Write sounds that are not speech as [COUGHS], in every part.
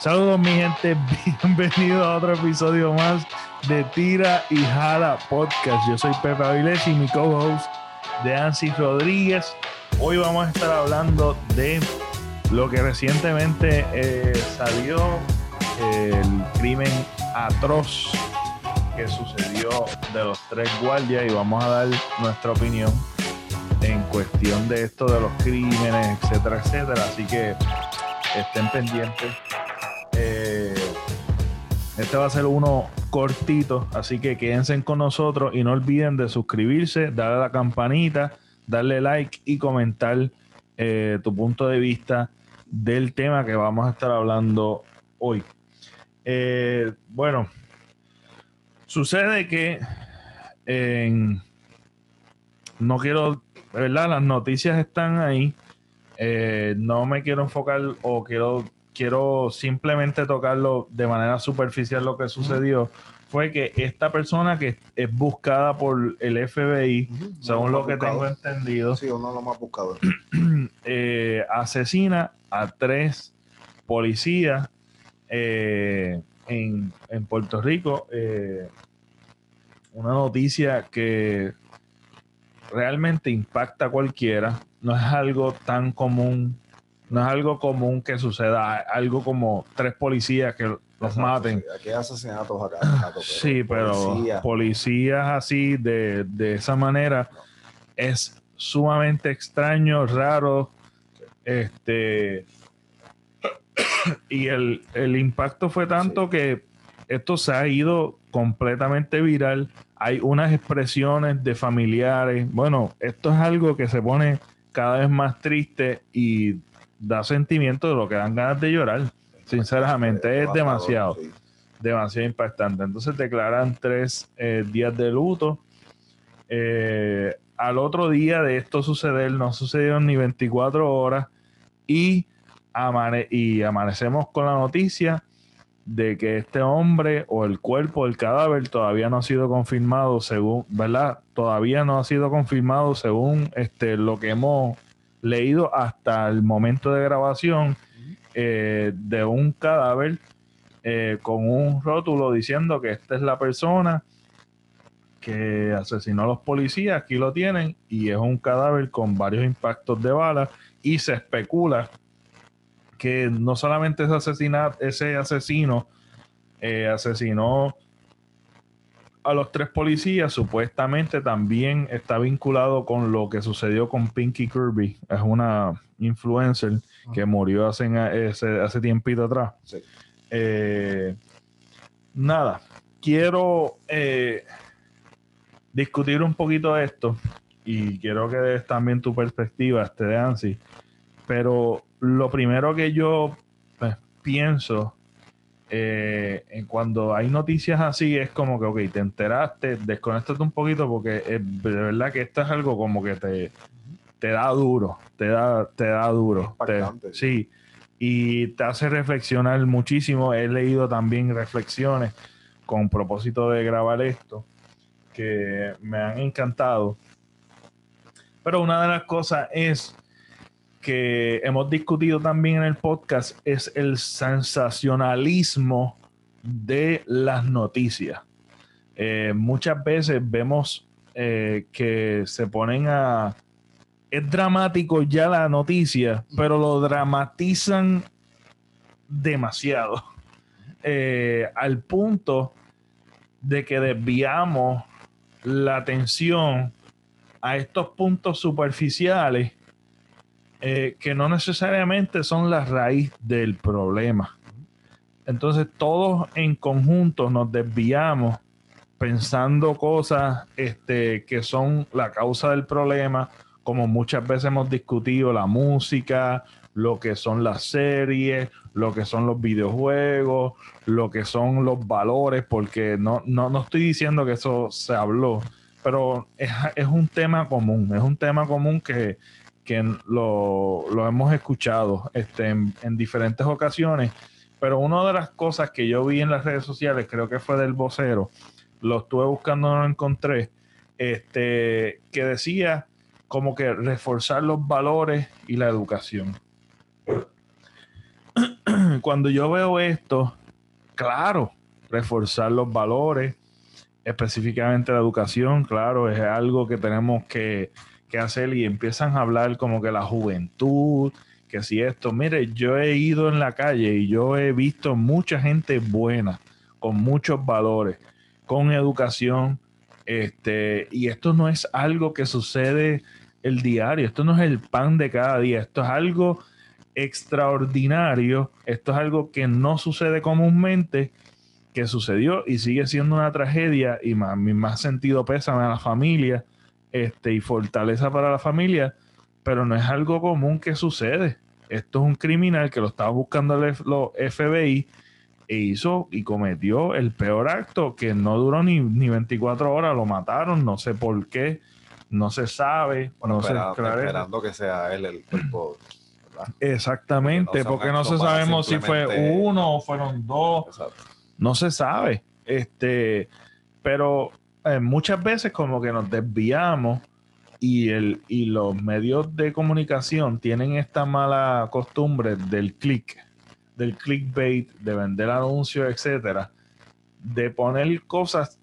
Saludos mi gente, [LAUGHS] bienvenido a otro episodio más de Tira y Jala Podcast. Yo soy Pepe Avilés y mi co-host de Ansi Rodríguez. Hoy vamos a estar hablando de lo que recientemente eh, salió, el crimen atroz que sucedió de los tres guardias y vamos a dar nuestra opinión en cuestión de esto de los crímenes, etcétera, etcétera. Así que estén pendientes este va a ser uno cortito, así que quédense con nosotros y no olviden de suscribirse, darle a la campanita, darle like y comentar eh, tu punto de vista del tema que vamos a estar hablando hoy. Eh, bueno, sucede que no quiero, ¿verdad? Las noticias están ahí. Eh, no me quiero enfocar o quiero quiero simplemente tocarlo de manera superficial lo que sucedió fue que esta persona que es buscada por el FBI, según lo, que tengo entendido, sí, uno lo más buscado, [CLEARS THROAT] eh, asesina a tres policías eh, en, Puerto Rico. Eh, una noticia que realmente impacta a cualquiera. No es algo tan común no es algo común que suceda, algo como tres policías que los maten. aquí hay asesinatos acá. sí, pero policías así, de, esa manera, es sumamente extraño, raro. Este. y el, impacto fue tanto que esto se ha ido completamente viral. Hay unas expresiones de familiares. Bueno, esto es algo que se pone cada vez más triste y da sentimiento de lo que dan ganas de llorar. Sinceramente, es demasiado, demasiado impactante. Entonces declaran tres eh, días de luto. Eh, al otro día de esto suceder, no sucedieron ni 24 horas y, y amanecemos con la noticia de que este hombre o el cuerpo, el cadáver, todavía no ha sido confirmado según, ¿verdad? Todavía no ha sido confirmado según este, lo que hemos leído hasta el momento de grabación eh, de un cadáver eh, con un rótulo diciendo que esta es la persona que asesinó a los policías, aquí lo tienen, y es un cadáver con varios impactos de bala, y se especula que no solamente ese, ese asesino eh, asesinó a los tres policías supuestamente también está vinculado con lo que sucedió con Pinky Kirby. Es una influencer que murió hace, hace, hace tiempito atrás. Eh, nada, quiero eh, discutir un poquito esto y quiero que des también tu perspectiva, este de Ansi. Pero lo primero que yo pues, pienso eh, cuando hay noticias así es como que, ok, te enteraste, desconectate un poquito porque es, de verdad que esto es algo como que te, te da duro, te da, te da duro. sí, y te hace reflexionar muchísimo. He leído también reflexiones con propósito de grabar esto que me han encantado. Pero una de las cosas es que hemos discutido también en el podcast es el sensacionalismo de las noticias. Eh, muchas veces vemos eh, que se ponen a... Es dramático ya la noticia, pero lo dramatizan demasiado. Eh, al punto de que desviamos la atención a estos puntos superficiales eh, que no necesariamente son la raíz del problema. Entonces todos en conjunto nos desviamos pensando cosas este, que son la causa del problema, como muchas veces hemos discutido la música, lo que son las series, lo que son los videojuegos, lo que son los valores, porque no, no, no estoy diciendo que eso se habló, pero es, es un tema común, es un tema común que, que lo, hemos escuchado este, en, diferentes ocasiones, pero una de las cosas que yo vi en las redes sociales, creo que fue del vocero, lo estuve buscando, no lo encontré, este, que decía como que reforzar los valores y la educación. [CLEARS THROAT] cuando yo veo esto, claro, reforzar los valores, específicamente la educación, claro, es algo que tenemos que, que hacer y empiezan a hablar como que la juventud, que si esto, mire, yo he ido en la calle y yo he visto mucha gente buena, con muchos valores, con educación, este, y esto no es algo que sucede el diario, esto no es el pan de cada día, esto es algo extraordinario, esto es algo que no sucede comúnmente, que sucedió y sigue siendo una tragedia y más, mi más sentido pésame a la familia este, y fortaleza para la familia, pero no es algo común que sucede. Esto es un criminal que lo estaba buscando el, los FBI e hizo y cometió el peor acto que no duró ni, ni 24 horas, lo mataron, no sé por qué, no se sabe. no esperando que sea él el cuerpo. Exactamente, porque no, se sabemos si fue uno o fueron dos. No se sabe. Este, pero eh, muchas veces como que nos desviamos y, el, y los medios de comunicación tienen esta mala costumbre del click del clickbait, de vender anuncios, etcétera, de poner cosas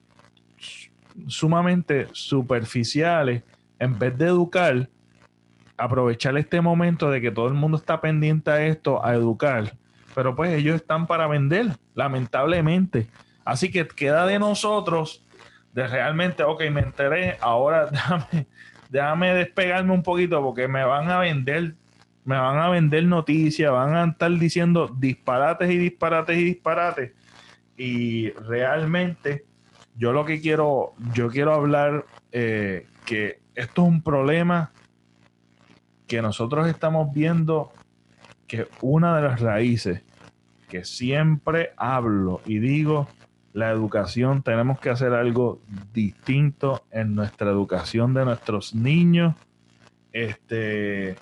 sumamente superficiales en vez de educar, aprovechar este momento de que todo el mundo está pendiente a esto, a educar, pero pues ellos están para vender, lamentablemente. Así que queda de nosotros de realmente, ok, me enteré, ahora [LAUGHS] déjame, despegarme un poquito porque me van a vender me van a vender noticias, van a estar diciendo disparates y disparates y disparates. Y realmente yo lo que quiero, yo quiero hablar eh, que esto es un problema que nosotros estamos viendo que una de las raíces que siempre hablo y digo, la educación, tenemos que hacer algo distinto en nuestra educación de nuestros niños. Este,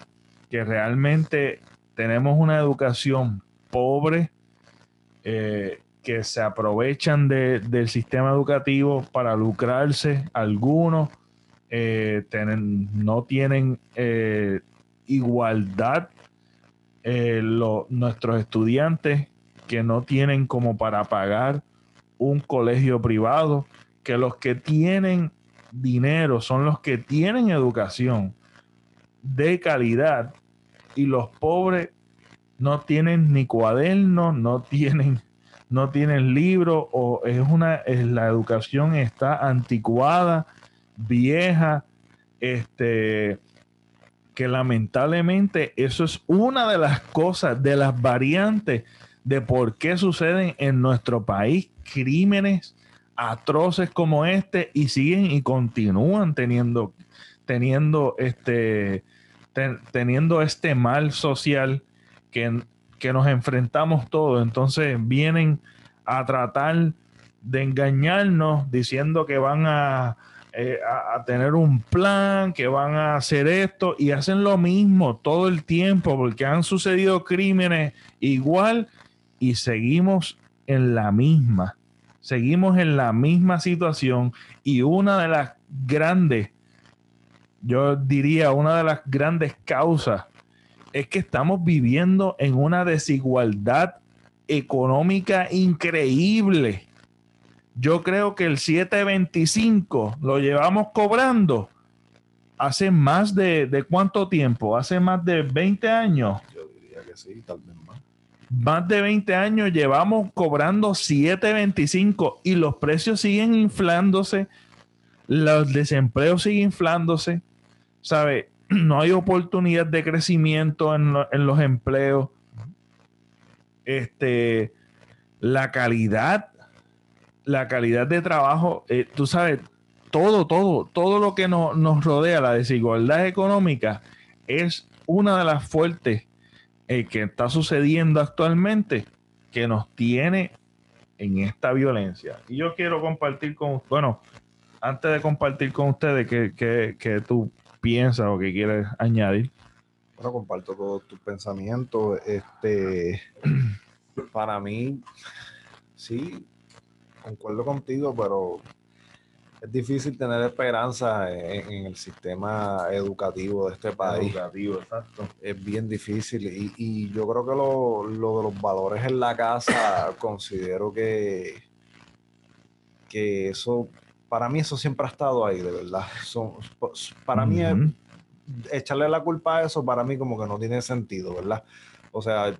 que realmente tenemos una educación pobre, eh, que se aprovechan del sistema educativo para lucrarse algunos, eh, no tienen eh, igualdad nuestros estudiantes que no tienen como para pagar un colegio privado, que los que tienen dinero son los que tienen educación de calidad y los pobres no tienen ni cuadernos, no tienen, no tienen libros o es una, la educación está anticuada, vieja, este, que lamentablemente eso es una de las cosas, de las variantes de por qué suceden en nuestro país crímenes atroces como este y siguen y continúan teniendo, teniendo este, teniendo este mal social que, que nos enfrentamos todos. Entonces vienen a tratar de engañarnos diciendo que van a, eh, a, tener un plan, que van a hacer esto y hacen lo mismo todo el tiempo porque han sucedido crímenes igual y seguimos en la misma. Seguimos en la misma situación y una de las grandes yo diría una de las grandes causas es que estamos viviendo en una desigualdad económica increíble. Yo creo que el 725 lo llevamos cobrando hace más de, de cuánto tiempo? Hace más de 20 años. Yo diría que sí, tal vez más. De 20 años llevamos cobrando 725 y los precios siguen inflándose, los desempleos siguen inflándose ¿sabe? [CLEARS THROAT] No hay oportunidad de crecimiento en, los empleos. Este, la calidad, la calidad de trabajo, eh, tú sabes, todo, todo, todo lo que nos rodea, la desigualdad económica, es una de las fuertes eh, que está sucediendo actualmente que nos tiene en esta violencia. Y yo quiero compartir con, bueno, antes de compartir con ustedes que, que, que tú piensas o que quieres añadir. Bueno, comparto todos tus pensamientos. Este, [CLEARS THROAT] para mí, sí, concuerdo contigo, pero es difícil tener esperanza en, el sistema educativo de este país. Educativo, exacto. Es bien difícil y, yo creo que lo, de los valores en la casa, [COUGHS] considero que, que eso, para mí eso siempre ha estado ahí, de verdad. Son, para mí echarle la culpa a eso, para mí como que no tiene sentido, ¿verdad? O sea,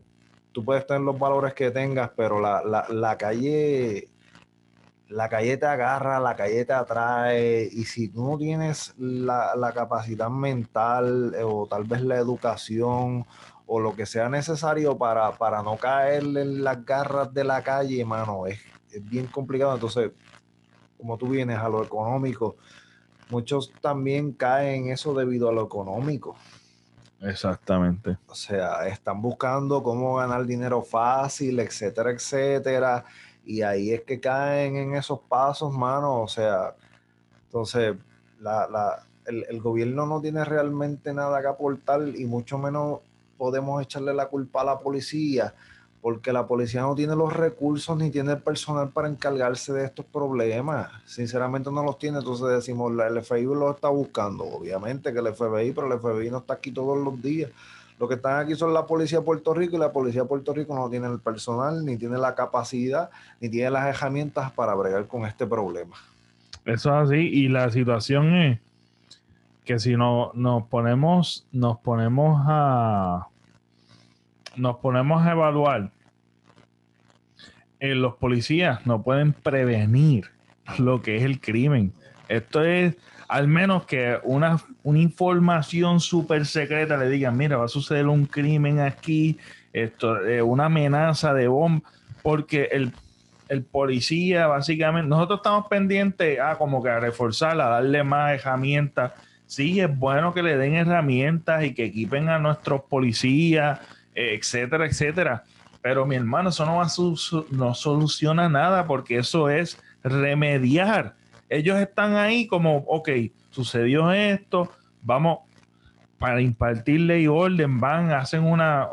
tú puedes tener los valores que tengas, pero la, la, la calle la calle te agarra, la calle te atrae, y si tú no tienes la, capacidad mental eh, o tal vez la educación o lo que sea necesario para, para no caer en las garras de la calle, mano, es, es bien complicado. Entonces, como tú vienes a lo económico, muchos también caen en eso debido a lo económico. Exactamente. O sea, están buscando cómo ganar dinero fácil, etcétera, etcétera y ahí es que caen en esos pasos, mano. O sea, entonces el, gobierno no tiene realmente nada que aportar y mucho menos podemos echarle la culpa a la policía, porque la policía no tiene los recursos ni tiene el personal para encargarse de estos problemas. Sinceramente no los tiene, entonces decimos, el FBI lo está buscando. Obviamente que el FBI, pero el FBI no está aquí todos los días. Lo que están aquí son la policía de Puerto Rico y la policía de Puerto Rico no tiene el personal, ni tiene la capacidad, ni tiene las herramientas para bregar con este problema. Eso es así. Y la situación es que si no nos ponemos, nos ponemos a nos ponemos a evaluar, eh, los policías no pueden prevenir lo que es el crimen. Esto es al menos que una, una información súper secreta le digan, mira, va a suceder un crimen aquí, esto, una amenaza de bomba, porque el, policía básicamente, nosotros estamos pendientes a como que reforzarla, a darle más herramientas. Sí, es bueno que le den herramientas y que equipen a nuestros policías, etcétera, etcétera. Pero mi hermano, eso no, va no soluciona nada porque eso es remediar ellos están ahí como, ok, sucedió esto, vamos, para impartir ley y orden, van, hacen una,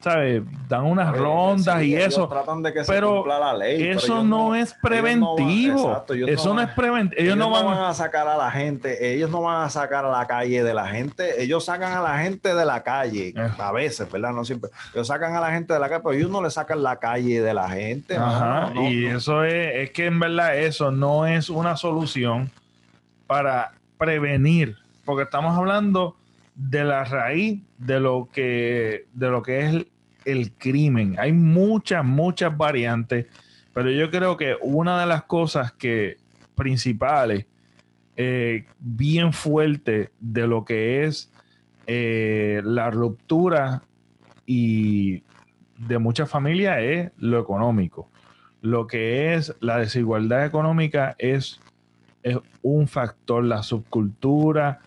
¿sabes? Dan unas rondas y eso. Tratan de que pero se la ley, eso no, es preventivo. eso no, es preventivo. Ellos, no, van, a sacar a la gente, ellos no van a sacar a la calle de la gente, ellos sacan a la gente de la calle, eh. a veces, ¿verdad? No siempre. Ellos sacan a la gente de la calle, pero ellos no le sacan la calle de la gente. Ajá, y eso es, es que en verdad eso no es una solución para prevenir, porque estamos hablando de la raíz de lo que, de lo que es el, crimen. Hay muchas, muchas variantes, pero yo creo que una de las cosas que principales, eh, bien fuerte de lo que es eh, la ruptura y de muchas familias es lo económico. Lo que es la desigualdad económica es, es un factor, la subcultura,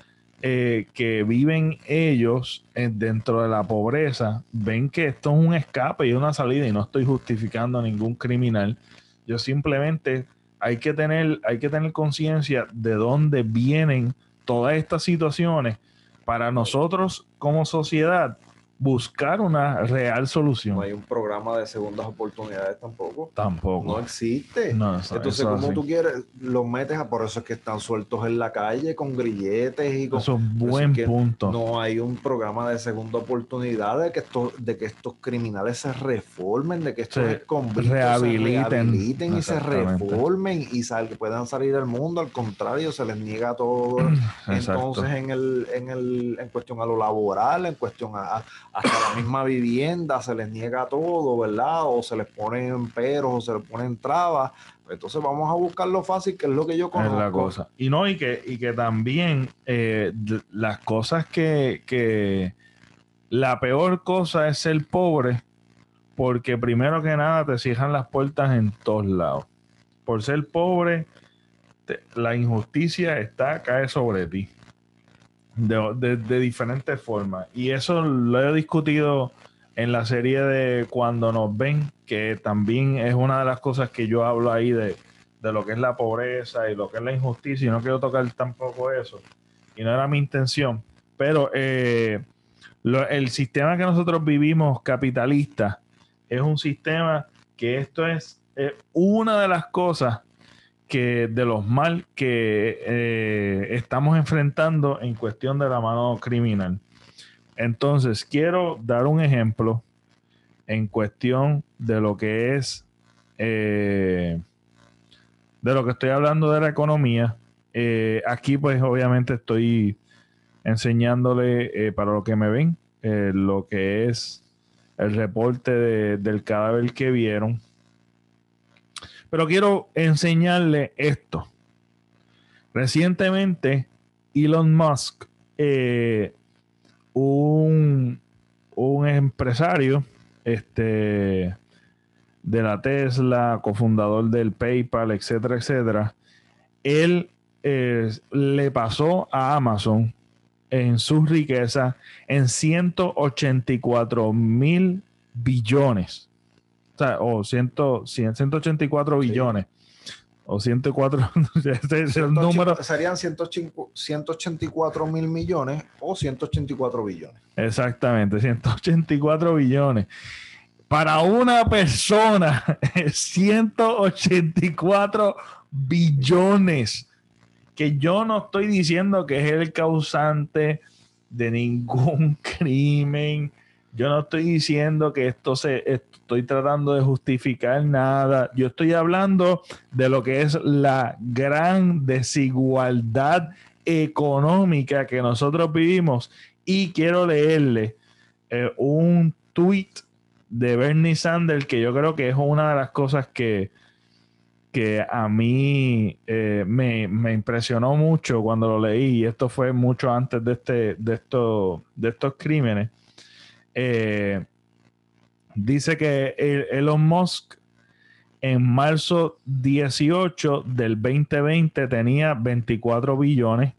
eh, que viven ellos eh, dentro de la pobreza ven que esto es un escape y una salida y no estoy justificando a ningún criminal. Yo simplemente hay que tener, hay que tener conciencia de dónde vienen todas estas situaciones para nosotros como sociedad buscar una real solución. No hay un programa de segundas oportunidades tampoco. Tampoco. No existe. Entonces, como tú quieres, los metes a por eso es que están sueltos en la calle con grilletes y con. Eso es buen punto. No hay un programa de segunda oportunidad de que estos, de que estos criminales se reformen, de que estos se rehabiliten, y se reformen y sal, que puedan salir al mundo. Al contrario, se les niega todo. [CLEARS THROAT] Entonces, en el, en el, en cuestión a lo laboral, en cuestión a hasta la misma vivienda se les niega todo, ¿verdad? O se les ponen peros o se les ponen trabas. Entonces vamos a buscar lo fácil, que es lo que yo conozco. la cosa. Y no, y que, y que también eh, las cosas que, que la peor cosa es ser pobre, porque primero que nada te cierran las puertas en todos lados. Por ser pobre, la injusticia está, cae sobre ti de, diferentes formas. Y eso lo he discutido en la serie de Cuando nos ven, que también es una de las cosas que yo hablo ahí de, lo que es la pobreza y lo que es la injusticia, y no quiero tocar tampoco eso, y no era mi intención, pero eh, el sistema que nosotros vivimos capitalista es un sistema que esto es una de las cosas de los mal que eh, estamos enfrentando en cuestión de la mano criminal. Entonces, quiero dar un ejemplo en cuestión de lo que es, eh, de lo que estoy hablando de la economía. Eh, aquí, pues, obviamente estoy enseñándole para lo que me ven, lo que es el reporte del cadáver que vieron pero quiero enseñarle esto. Recientemente, Elon Musk, eh, un, empresario este, de la Tesla, cofundador del PayPal, etcétera, etcétera, él eh, le pasó a Amazon en su riqueza en 184 mil billones o, 184 billones. O 104, [LAUGHS] Serían 184 mil millones o 184 billones. Exactamente, 184 billones. Para una persona, [LAUGHS] 184 billones. Que yo no estoy diciendo que es el causante de ningún [LAUGHS] crimen. Yo no estoy diciendo que esto se, estoy tratando de justificar nada. Yo estoy hablando de lo que es la gran desigualdad económica que nosotros vivimos. Y quiero leerle eh, un tweet de Bernie Sanders que yo creo que es una de las cosas que, que a mí eh, me, impresionó mucho cuando lo leí. Y esto fue mucho antes de, este, de, esto, de estos crímenes. Eh, dice que Elon Musk en marzo 18 del 2020 tenía 24 billones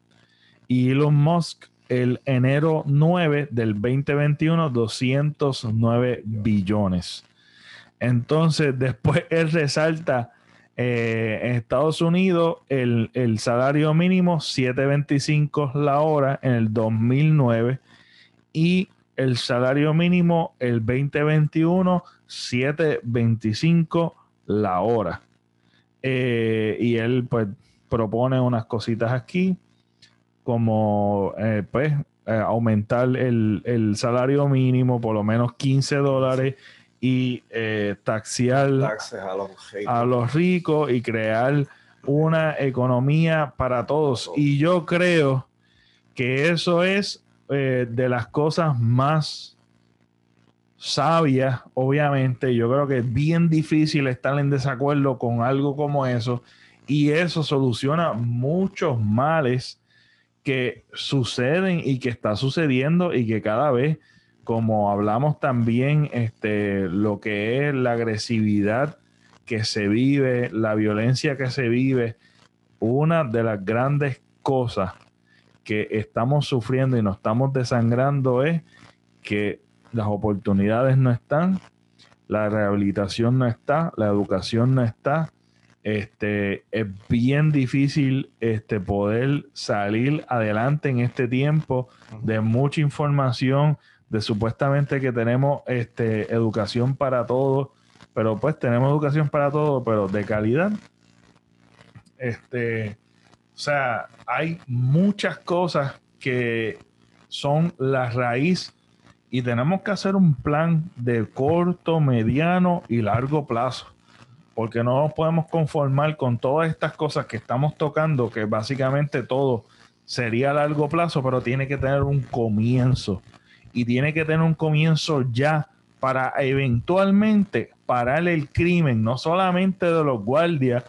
y Elon Musk el enero 9 del 2021 209 billones. Entonces después [LAUGHS] él resalta eh, en Estados Unidos el, salario mínimo 7.25 la hora en el 2009 y el salario mínimo el 2021 7.25 la hora. Eh, y él pues propone unas cositas aquí como eh, pues eh, aumentar el, salario mínimo por lo menos 15 dólares y taxiar a los, ricos y crear una economía para todos. Y yo creo que eso es eh, de las cosas más sabias, obviamente. Yo creo que es bien difícil estar en desacuerdo con algo como eso. Y eso soluciona muchos males que suceden y que está sucediendo y que cada vez, como hablamos también, este, lo que es la agresividad que se vive, la violencia que se vive, una de las grandes cosas que estamos sufriendo y nos estamos desangrando es que las oportunidades no están, la rehabilitación no está, la educación no está. Este, es bien difícil este, poder salir adelante en este tiempo de mucha información, de supuestamente que tenemos este, educación para todos, pero pues tenemos educación para todos, pero de calidad. Este, o sea, hay muchas cosas que son la raíz y tenemos que hacer un plan de corto, mediano y largo plazo. Porque no nos podemos conformar con todas estas cosas que estamos tocando, que básicamente todo sería a largo plazo, pero tiene que tener un comienzo. Y tiene que tener un comienzo ya para eventualmente parar el crimen, no solamente de los guardias,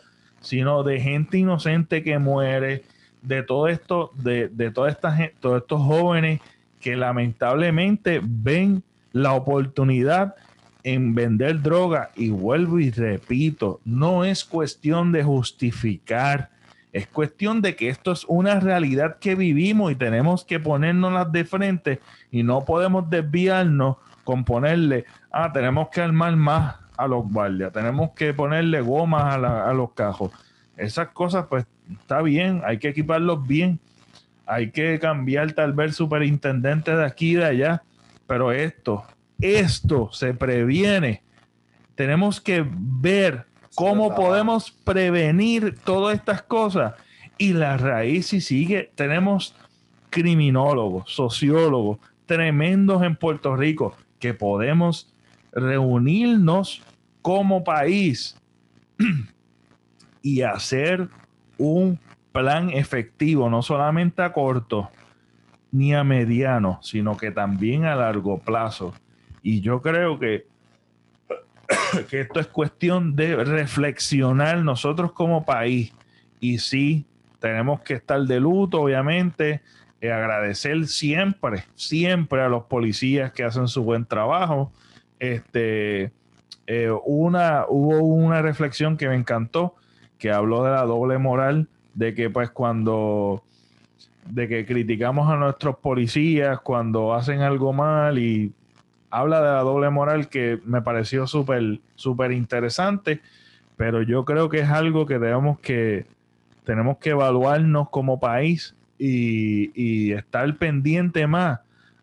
sino de gente inocente que muere, de todo esto, de, de todos estos jóvenes que lamentablemente ven la oportunidad en vender droga. Y vuelvo y repito, no es cuestión de justificar, es cuestión de que esto es una realidad que vivimos y tenemos que ponernos de frente y no podemos desviarnos con ponerle, ah, tenemos que armar más a los guardias, tenemos que ponerle gomas a, los cajos. Esas cosas, pues está bien, hay que equiparlos bien, hay que cambiar tal vez superintendente de aquí y de allá, pero esto, esto se previene. Tenemos que ver ¿Cómo podemos prevenir todas estas cosas? Y la raíz si sigue, tenemos criminólogos, sociólogos, tremendos en Puerto Rico, que podemos reunirnos como país [CLEARS THROAT] y hacer un plan efectivo, no solamente a corto ni a mediano, sino que también a largo plazo. Y yo creo que, [CLEARS THROAT] que esto es cuestión de reflexionar nosotros como país. Y sí, tenemos que estar de luto, obviamente, y agradecer siempre, siempre a los policías que hacen su buen trabajo. Este, eh, una, hubo una reflexión que me encantó, que habló de la doble moral de que pues cuando de que criticamos a nuestros policías cuando hacen algo mal y habla de la doble moral que me pareció súper súper interesante pero yo creo que es algo que tenemos que tenemos que evaluarnos como país y, y estar pendiente más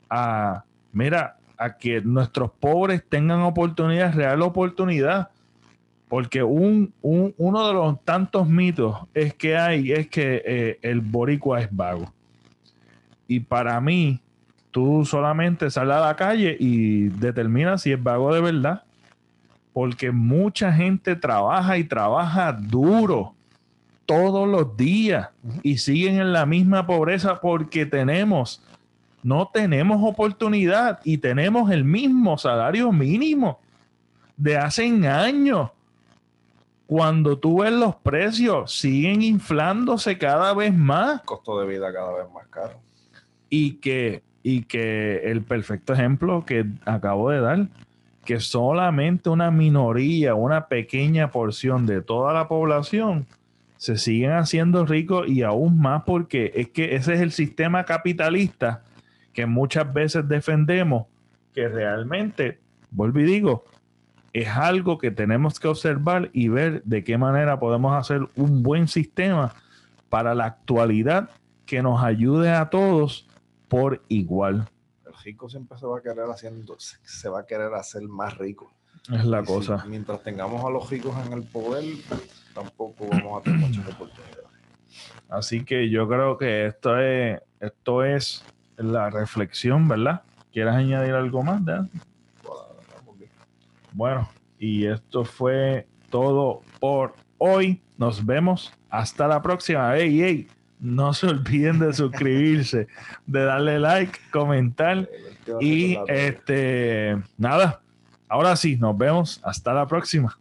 a mira a que nuestros pobres tengan oportunidad real oportunidad porque un, uno de los tantos mitos es que hay es que eh, el boricua es vago. Y para mí, tú solamente sales a la calle y determinas si es vago de verdad. Porque mucha gente trabaja y trabaja duro todos los días y siguen en la misma pobreza porque tenemos, no tenemos oportunidad y tenemos el mismo salario mínimo de hace años cuando tú ves los precios, siguen inflándose cada vez más. Costo de vida cada vez más caro. Y que, y que el perfecto ejemplo que acabo de dar, que solamente una minoría, una pequeña porción de toda la población se siguen haciendo ricos y aún más porque es que ese es el sistema capitalista que muchas veces defendemos, que realmente, vuelvo y digo, es algo que tenemos que observar y ver de qué manera podemos hacer un buen sistema para la actualidad que nos ayude a todos por igual. El rico siempre se va a querer haciendo, se va a querer hacer más rico. Es la cosa. mientras tengamos a los ricos en el poder, tampoco vamos a tener muchas oportunidades. Así que yo creo que esto es, esto es la reflexión, ¿verdad? ¿Quieres añadir algo más? Dan? Bueno, y esto fue todo por hoy. Nos vemos. Hasta la próxima. Hey, hey. No se olviden de suscribirse, de darle like, comentar. Y este, nada. Ahora sí, nos vemos. Hasta la próxima.